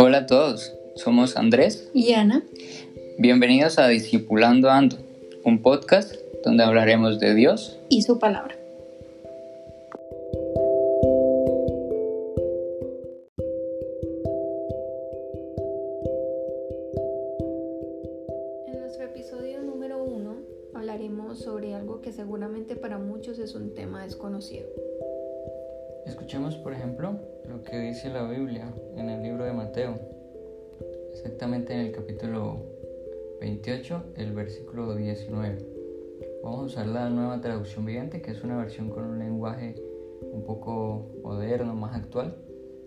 Hola a todos, somos Andrés y Ana. Bienvenidos a Discipulando Ando, un podcast donde hablaremos de Dios y su palabra. En nuestro episodio número uno hablaremos sobre algo que seguramente para muchos es un tema desconocido. Escuchemos, por ejemplo, lo que dice la Biblia en el libro de Mateo, exactamente en el capítulo 28, el versículo 19. Vamos a usar la nueva traducción viviente, que es una versión con un lenguaje un poco moderno, más actual,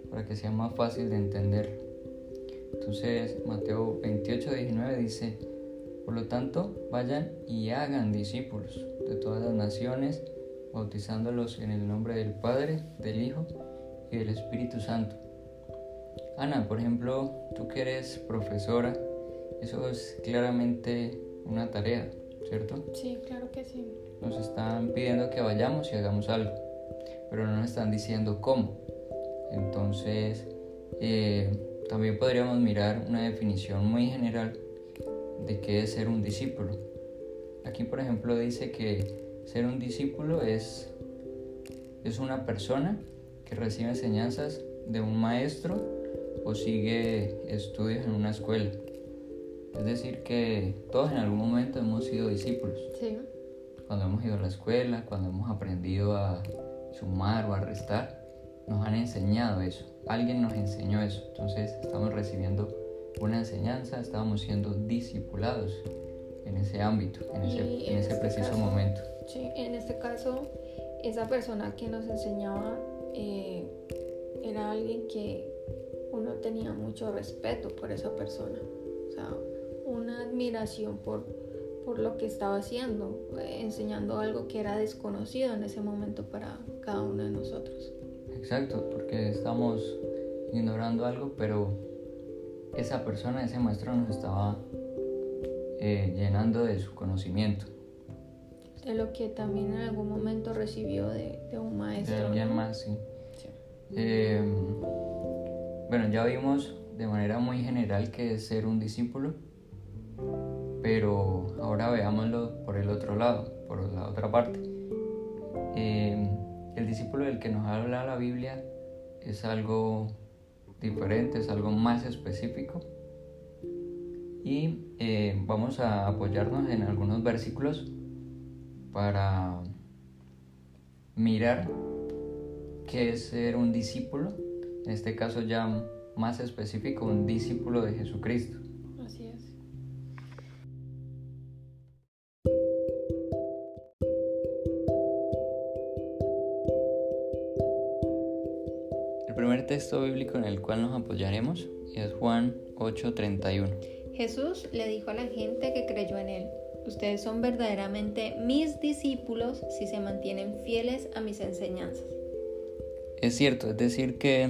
para que sea más fácil de entender. Entonces, Mateo 28, 19 dice, por lo tanto, vayan y hagan discípulos de todas las naciones, bautizándolos en el nombre del Padre, del Hijo y del Espíritu Santo. Ana, por ejemplo, tú que eres profesora, eso es claramente una tarea, ¿cierto? Sí, claro que sí. Nos están pidiendo que vayamos y hagamos algo, pero no nos están diciendo cómo. Entonces, eh, también podríamos mirar una definición muy general de qué es ser un discípulo. Aquí, por ejemplo, dice que ser un discípulo es, es una persona que recibe enseñanzas de un maestro o sigue estudios en una escuela. Es decir, que todos en algún momento hemos sido discípulos. Sí. Cuando hemos ido a la escuela, cuando hemos aprendido a sumar o a restar, nos han enseñado eso. Alguien nos enseñó eso. Entonces estamos recibiendo una enseñanza, estamos siendo discipulados en ese ámbito, en ese, en ese este preciso momento. Sí, en este caso, esa persona que nos enseñaba eh, era alguien que uno tenía mucho respeto por esa persona, o sea, una admiración por, por lo que estaba haciendo, enseñando algo que era desconocido en ese momento para cada uno de nosotros. Exacto, porque estamos ignorando algo, pero esa persona, ese maestro nos estaba eh, llenando de su conocimiento. De lo que también en algún momento recibió de, un maestro. De alguien más, sí. Em, bueno, ya vimos de manera muy general que es ser un discípulo, pero ahora veámoslo por el otro lado, por la otra parte. Em, el discípulo del que nos habla la Biblia es algo diferente, es algo más específico. Y eh, vamos a apoyarnos en algunos versículos para mirar qué es ser un discípulo, en este caso ya más específico, un discípulo de Jesucristo. Así es. El primer texto bíblico en el cual nos apoyaremos es Juan 8:31. Jesús le dijo a la gente que creyó en él Ustedes son verdaderamente mis discípulos si se mantienen fieles a mis enseñanzas. Es cierto, es decir que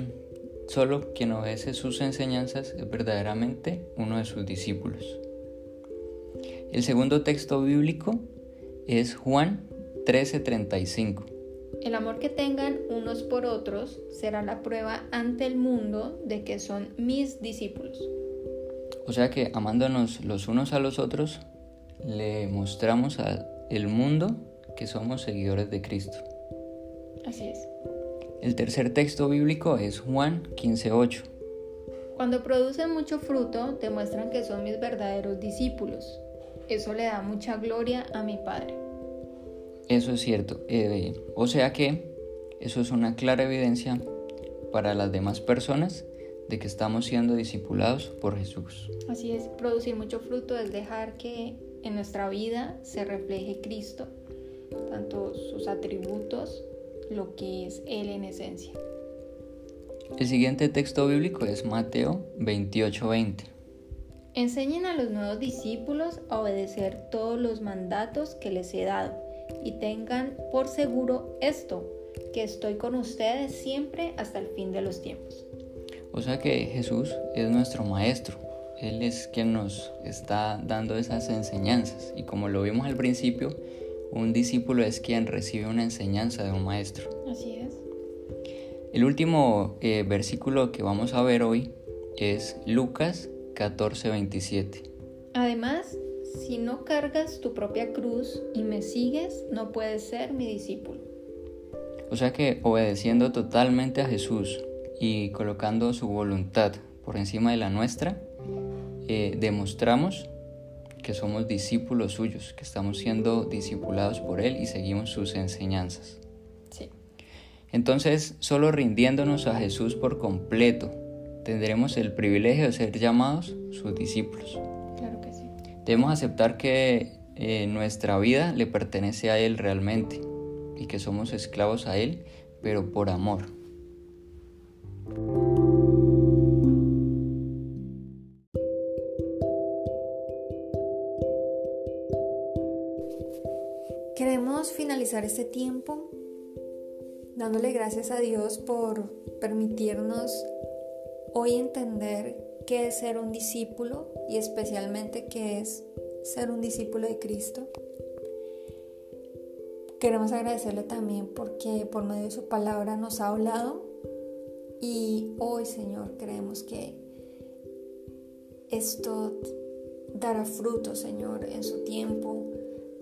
solo quien obedece sus enseñanzas es verdaderamente uno de sus discípulos. El segundo texto bíblico es Juan 13:35. El amor que tengan unos por otros será la prueba ante el mundo de que son mis discípulos. O sea que amándonos los unos a los otros, le mostramos al mundo que somos seguidores de Cristo. Así es. El tercer texto bíblico es Juan 15:8. Cuando producen mucho fruto, demuestran que son mis verdaderos discípulos. Eso le da mucha gloria a mi Padre. Eso es cierto. Eh, o sea que eso es una clara evidencia para las demás personas de que estamos siendo discipulados por Jesús. Así es, producir mucho fruto es dejar que en nuestra vida se refleje Cristo, tanto sus atributos, lo que es Él en esencia. El siguiente texto bíblico es Mateo 28:20. Enseñen a los nuevos discípulos a obedecer todos los mandatos que les he dado y tengan por seguro esto, que estoy con ustedes siempre hasta el fin de los tiempos. O sea que Jesús es nuestro Maestro, él es quien nos está dando esas enseñanzas. Y como lo vimos al principio, un discípulo es quien recibe una enseñanza de un maestro. Así es. El último eh, versículo que vamos a ver hoy es Lucas 14:27. Además, si no cargas tu propia cruz y me sigues, no puedes ser mi discípulo. O sea que obedeciendo totalmente a Jesús y colocando su voluntad por encima de la nuestra, eh, demostramos que somos discípulos suyos, que estamos siendo discipulados por Él y seguimos sus enseñanzas. Sí. Entonces, solo rindiéndonos a Jesús por completo, tendremos el privilegio de ser llamados sus discípulos. Claro que sí. Debemos aceptar que eh, nuestra vida le pertenece a Él realmente y que somos esclavos a Él, pero por amor. Queremos finalizar este tiempo dándole gracias a Dios por permitirnos hoy entender qué es ser un discípulo y especialmente qué es ser un discípulo de Cristo. Queremos agradecerle también porque por medio de su palabra nos ha hablado y hoy Señor creemos que esto dará fruto Señor en su tiempo,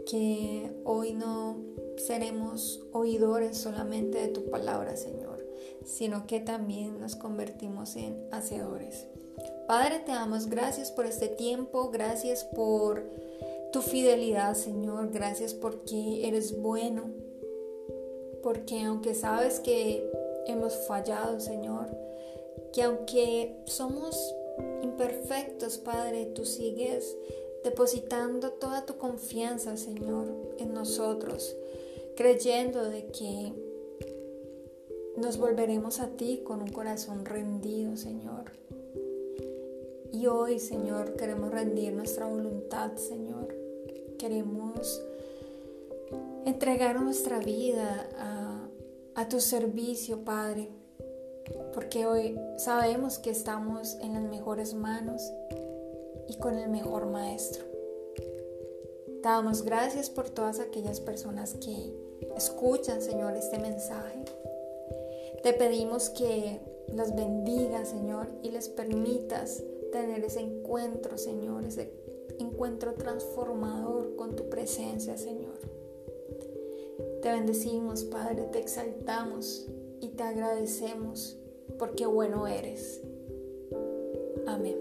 que hoy no seremos oidores solamente de tu palabra Señor, sino que también nos convertimos en hacedores. Padre, te damos gracias por este tiempo, gracias por tu fidelidad, Señor. Gracias porque eres bueno. Porque aunque sabes que hemos fallado, Señor, que aunque somos imperfectos, Padre, tú sigues depositando toda tu confianza, Señor, en nosotros, creyendo de que nos volveremos a ti con un corazón rendido, Señor. Y hoy, Señor, queremos rendir nuestra voluntad, Señor. Queremos entregar nuestra vida a, a, tu servicio, Padre, porque hoy sabemos que estamos en las mejores manos y con el mejor Maestro. Te damos gracias por todas aquellas personas que escuchan, Señor, este mensaje. Te pedimos que las bendigas, Señor, y les permitas tener ese encuentro, Señor, ese encuentro transformador con tu presencia, Señor. Te bendecimos, Padre, te exaltamos y te agradecemos porque bueno eres. Amén.